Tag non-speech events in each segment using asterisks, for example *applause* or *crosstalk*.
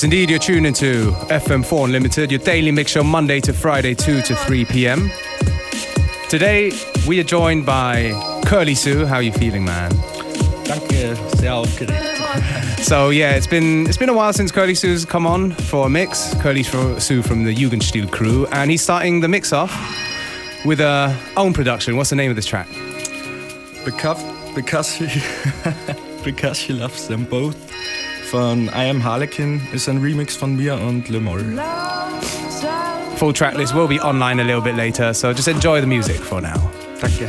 Yes, indeed, you're tuned into FM4 Unlimited, your daily mix show Monday to Friday, 2 to 3 p.m. Today, we are joined by Curly Sue. How are you feeling, man? Danke, sehr aufgeregt. So yeah, it's been it's been a while since Curly Sue's come on for a mix. Curly Sue from the Jugendstil crew, and he's starting the mix off with a own production. What's the name of this track? Because, because, she, *laughs* because she loves them both. Von I Am Harlequin ist ein Remix von mir und Le Moll. Full track list will be online a little bit later, so just enjoy the music for now. Danke.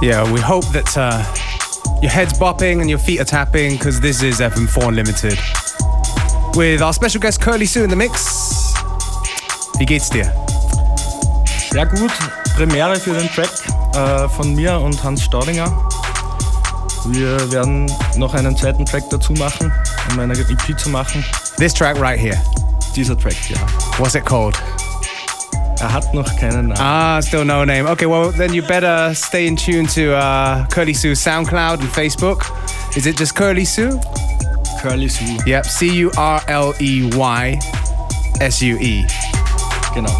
Yeah, we hope that uh, your head's bopping and your feet are tapping because this is FM4 Unlimited. With our special guest Curly Sue in the mix. Wie geht's dir? Sehr gut. Premiere für den Track äh, von mir und Hans Staudinger. Wir werden noch einen zweiten Track dazu machen, um eine EP zu machen. This track right here. Dieser Track, ja. What's it called? Er hat noch keinen Namen. Ah, still no name. Okay, well, then you better stay in tune to uh, Curly Sue's SoundCloud and Facebook. Is it just Curly Sue? Curly Sue. Yep, C U R L E Y S U E. Genau.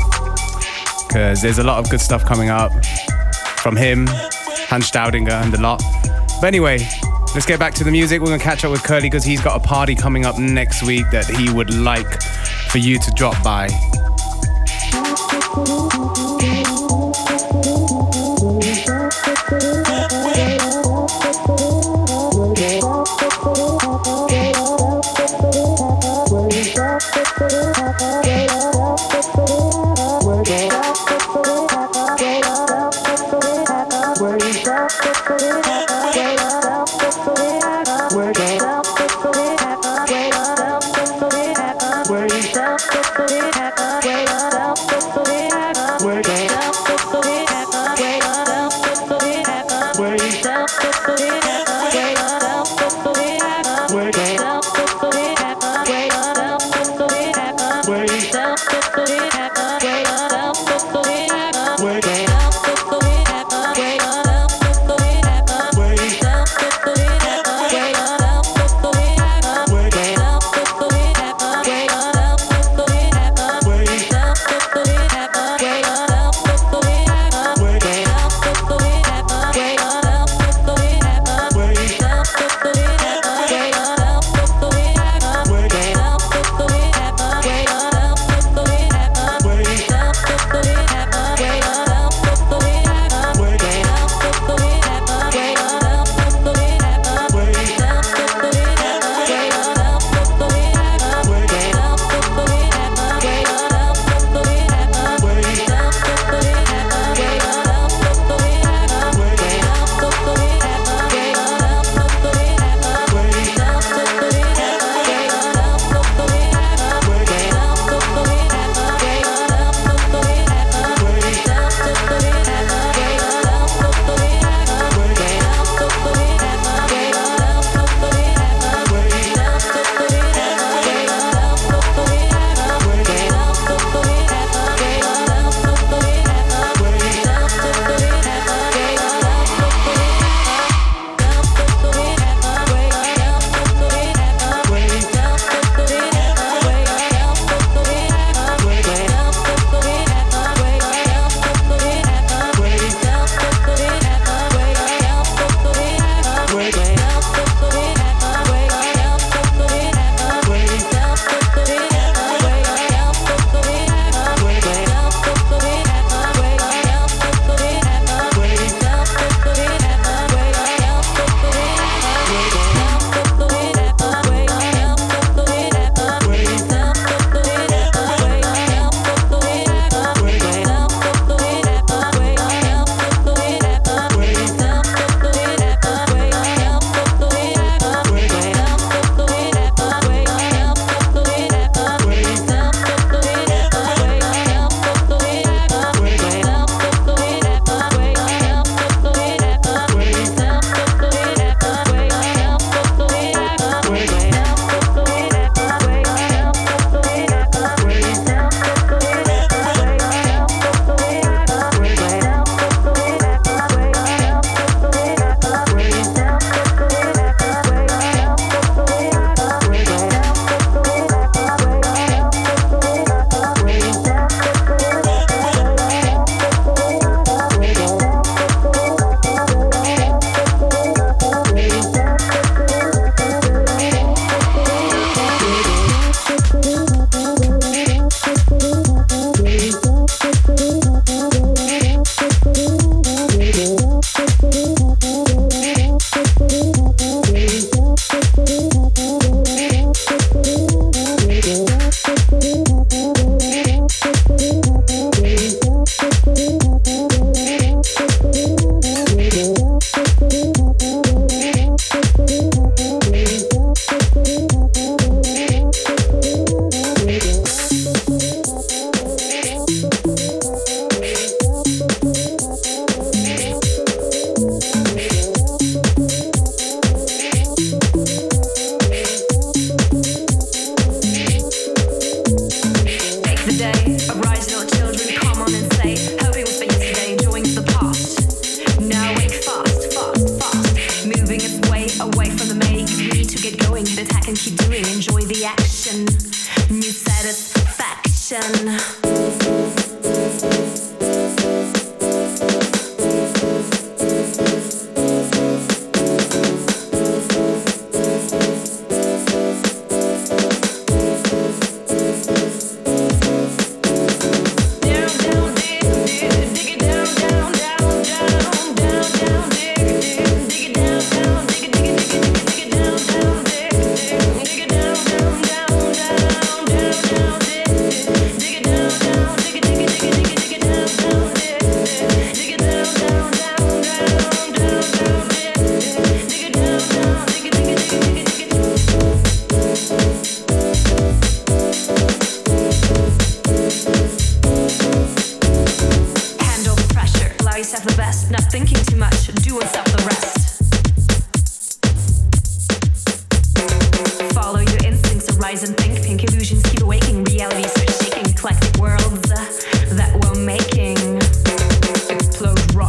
Because there's a lot of good stuff coming up from him, Hans Staudinger, and a lot. But anyway, let's get back to the music. We're going to catch up with Curly because he's got a party coming up next week that he would like for you to drop by. Thank you.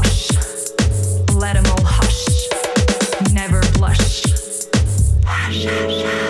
Rush. Let 'em all hush. Never blush. Hush, hush, hush.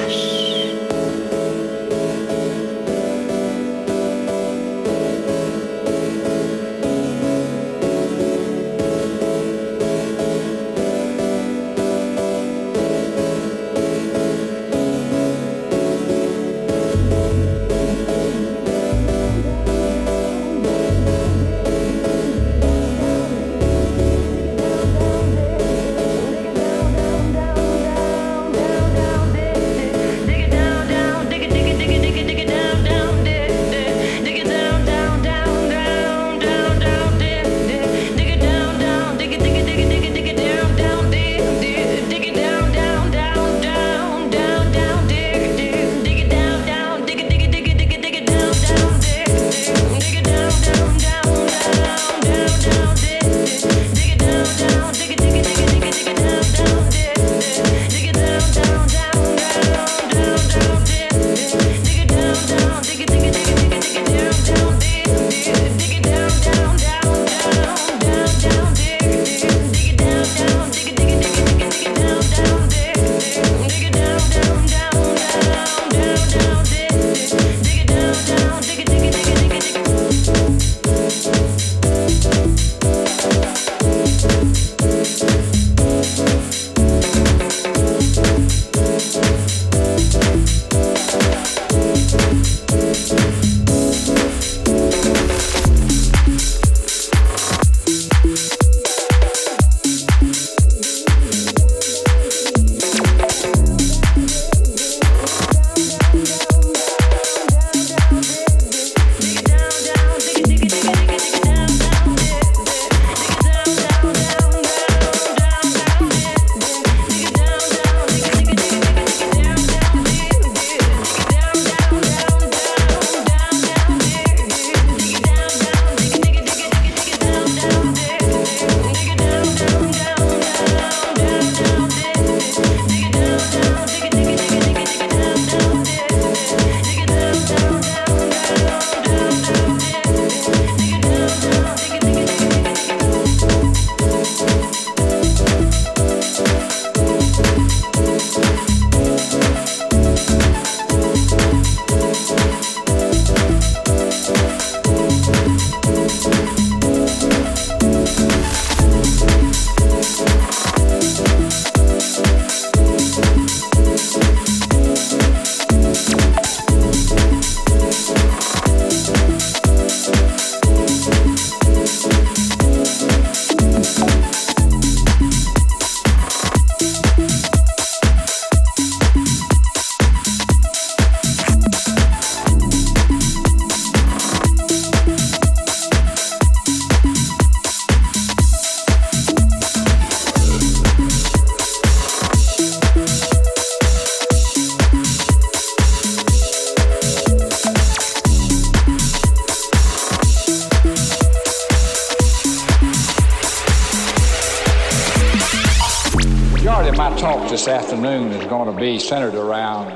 Talk this afternoon is going to be centered around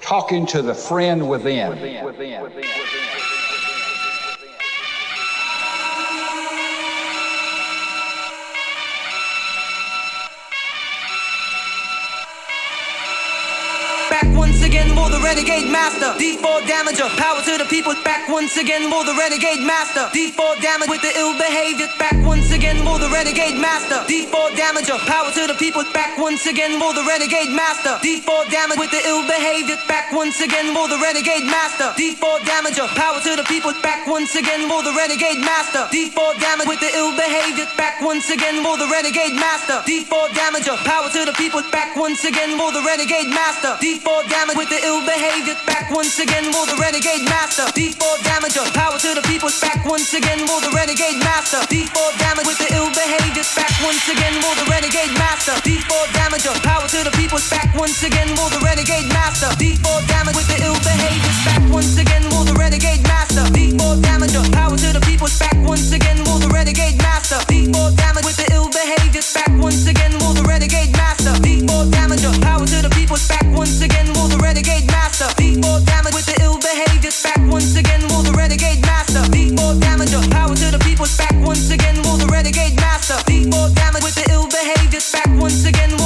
talking to the friend within. Back master. D4 damager, power to the people. Back once again for the renegade master. D4 damage with the ill behavior. Back once again for the renegade master. D4 damager, power to the people. Back once again for the renegade master. D4 damage with the ill behavior. Back once again for the renegade master. D4 damager, power to the people. Back once again for the renegade master. D4 damage with the ill behavior. Back once again for the renegade master. D4 damager, power to the people. Back once again for the renegade master. D4 damage with the ill behavior. Back back once again with the renegade master. D4 damager, power to the people's back once again with the renegade master. D4 damage with the ill behavior. Back once again with the renegade master. D4 damager, power to the people's back once again with the renegade master. D4 damage with the ill behavior. Back once again with the renegade master. D4 damager, power to the people's back once again with the renegade master. D4 damage with the ill behavior. Back once again with the renegade master damage. Power to the people's back once again. The renegade master damage with the ill? Back once again. The renegade master damage? Power to the people's back once again. The renegade master damage with the ill? Back once again.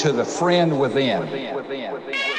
to the friend within. within. within. within.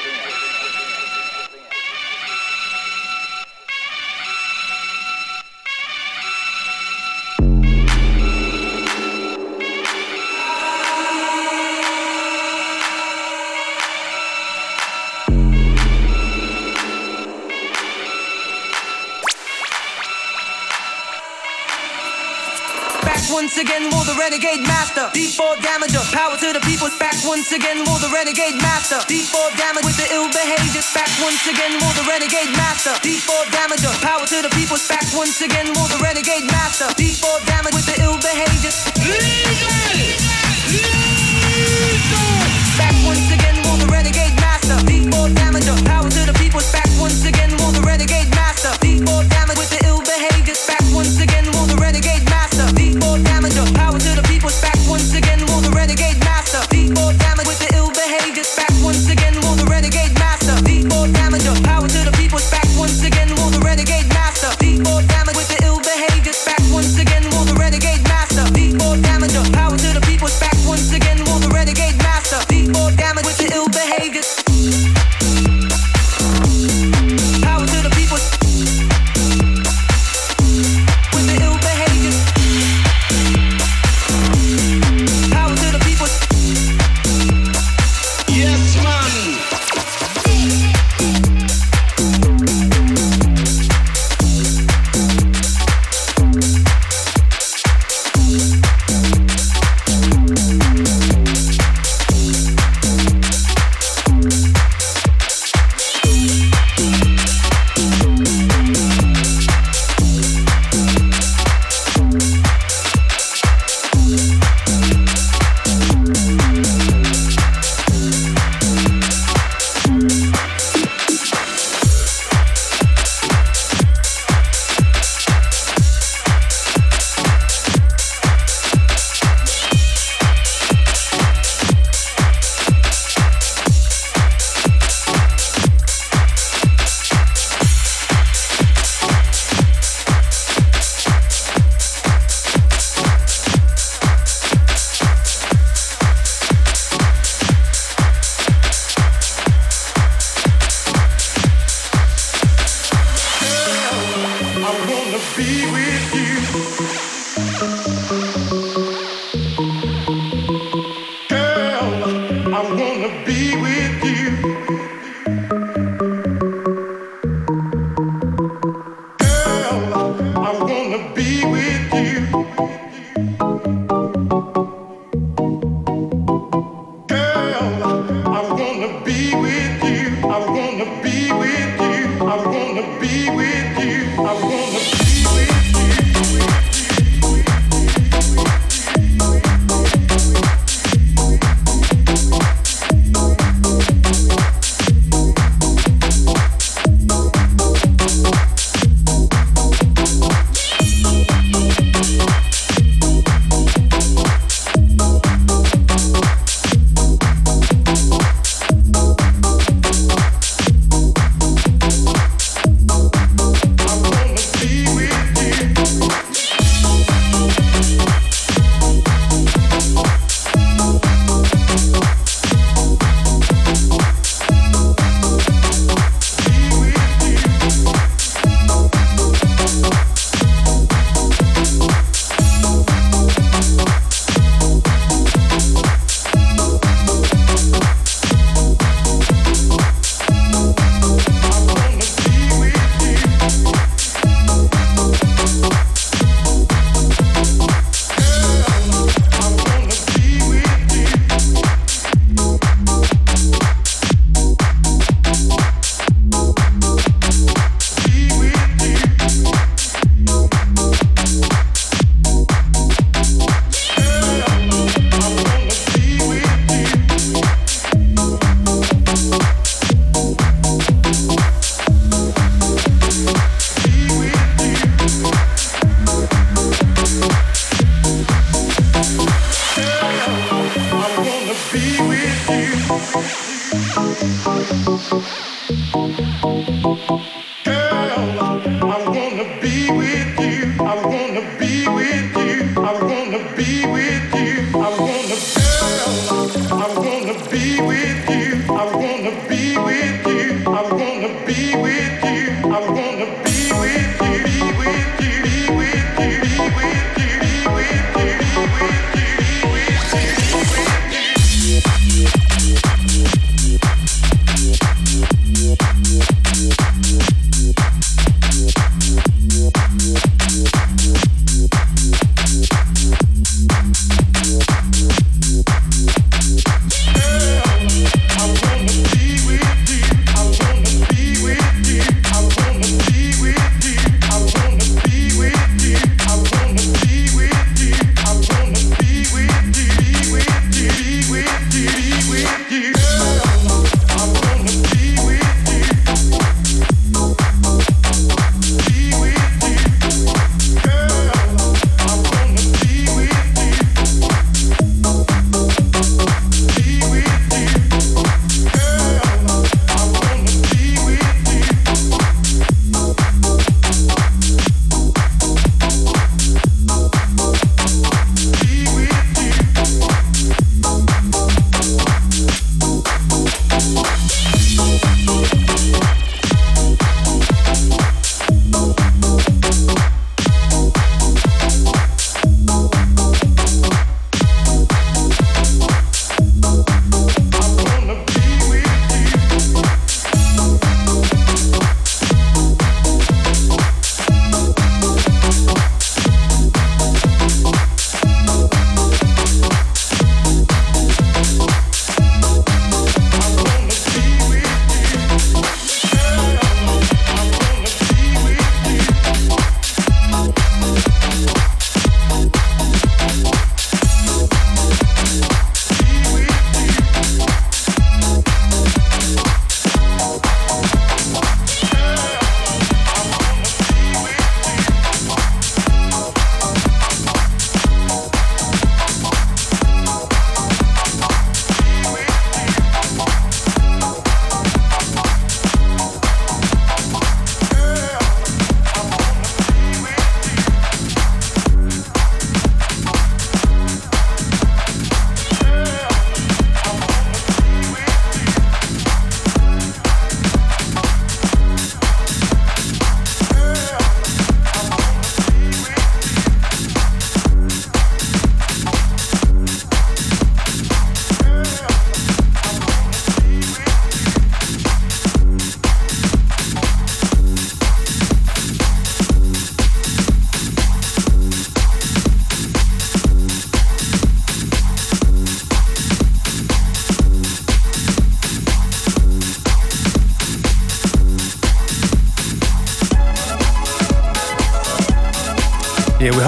master. D4 damager, power to the people. Back once again, will the renegade master. D4 damage with the ill behavior. Back once again, will the renegade master. D4 damager, power to the people. Back once again, will the renegade master. D4 damage with the ill behavior. love. Girl,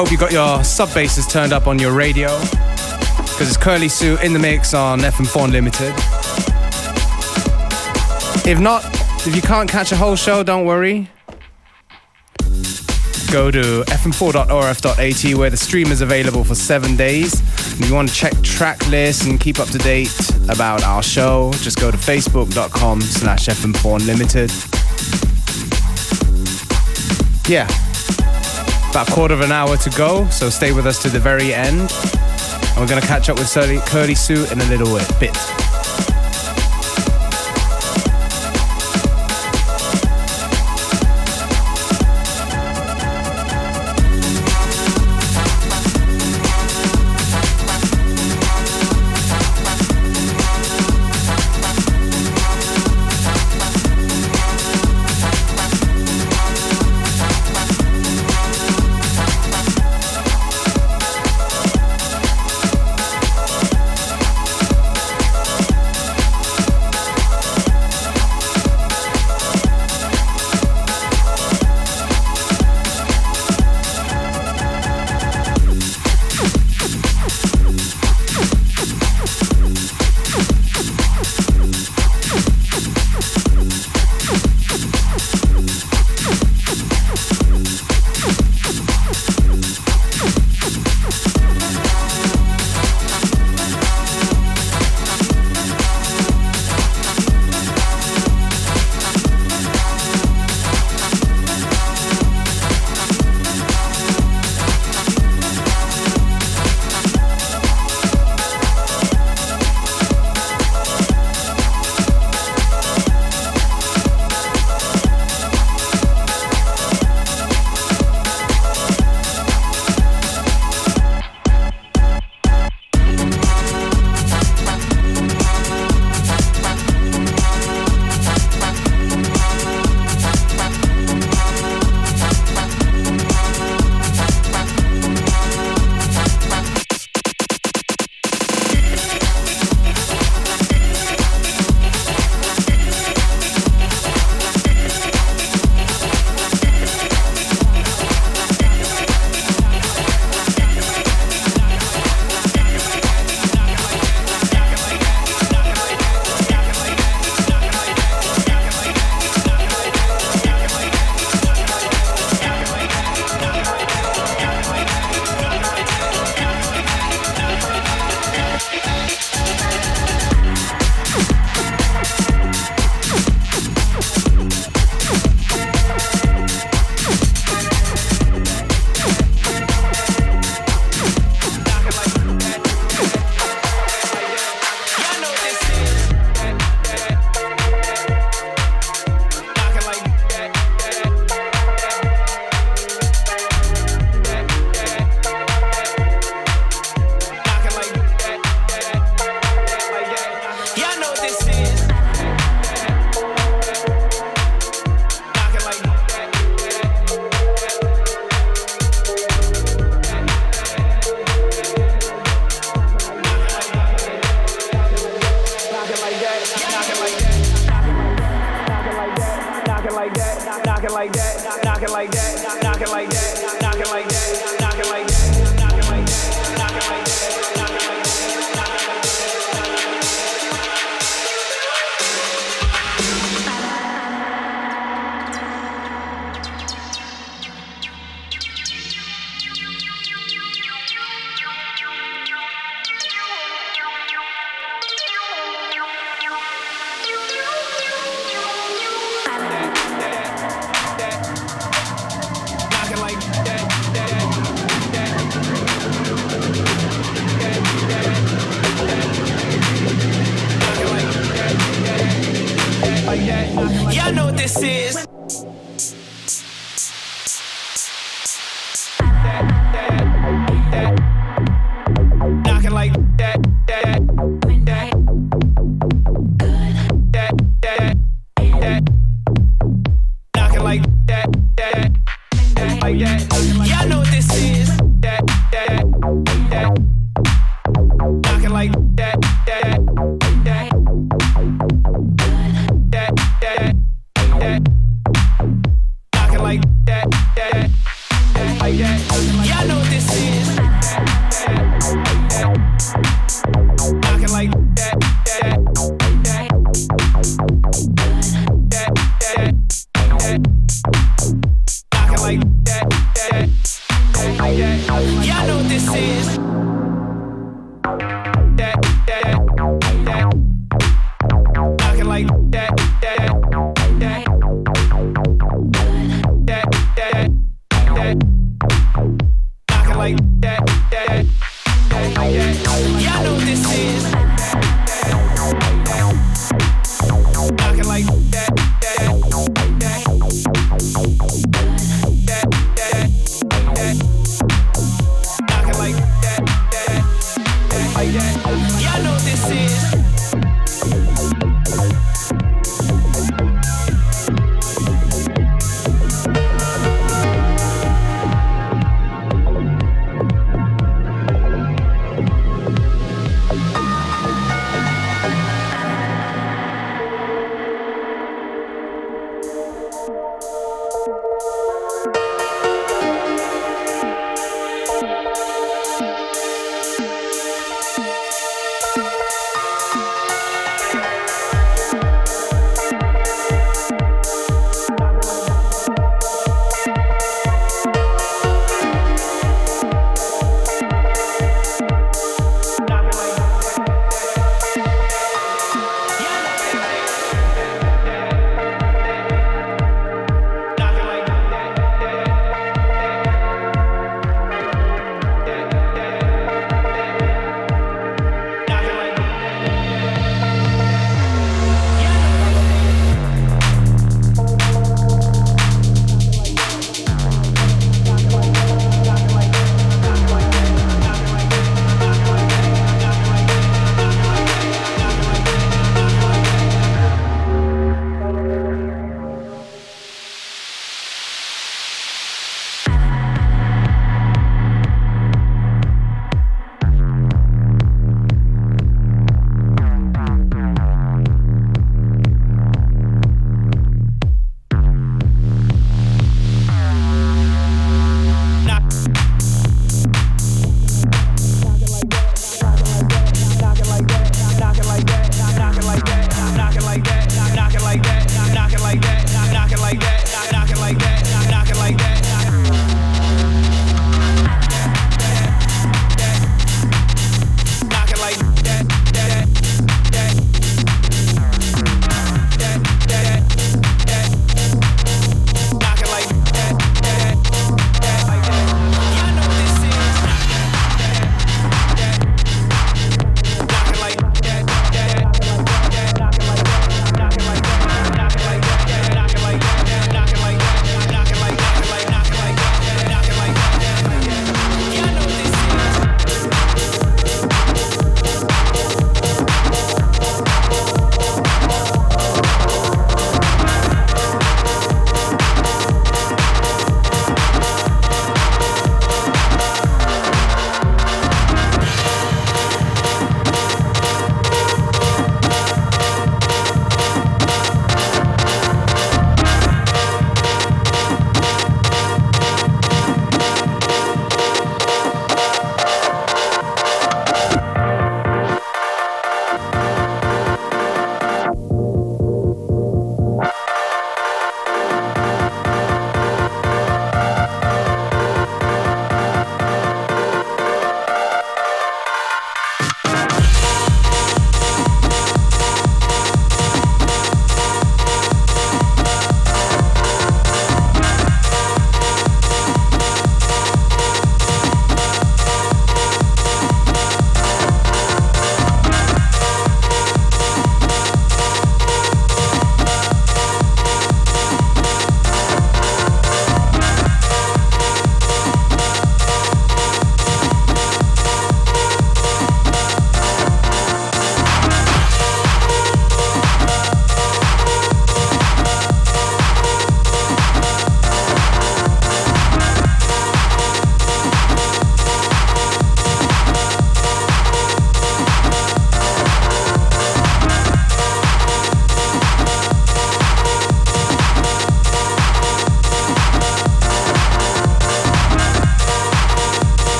hope you got your sub basses turned up on your radio. Because it's Curly Sue in the mix on FM4 Unlimited. If not, if you can't catch a whole show, don't worry. Go to fm4.orf.at where the stream is available for seven days. If you want to check track lists and keep up to date about our show, just go to facebook.com slash fm4 unlimited. Yeah, about a quarter of an hour to go, so stay with us to the very end. And we're going to catch up with Curly, Curly Sue in a little bit.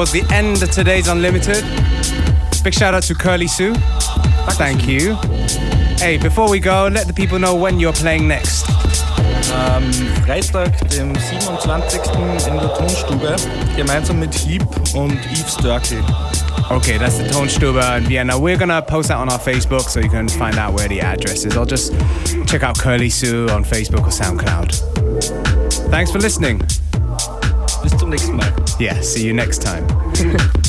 Towards the end of today's Unlimited. Big shout out to Curly Sue. Thank you. Hey, before we go, let the people know when you're playing next. Am Freitag, dem 27. in der Tonstube, gemeinsam mit Heap und Eve Sturkey. Okay, that's the Tonstube in Vienna. We're gonna post that on our Facebook so you can find out where the address is. Or just check out Curly Sue on Facebook or SoundCloud. Thanks for listening. Bis zum nächsten Mal. Yeah, see you next time. *laughs*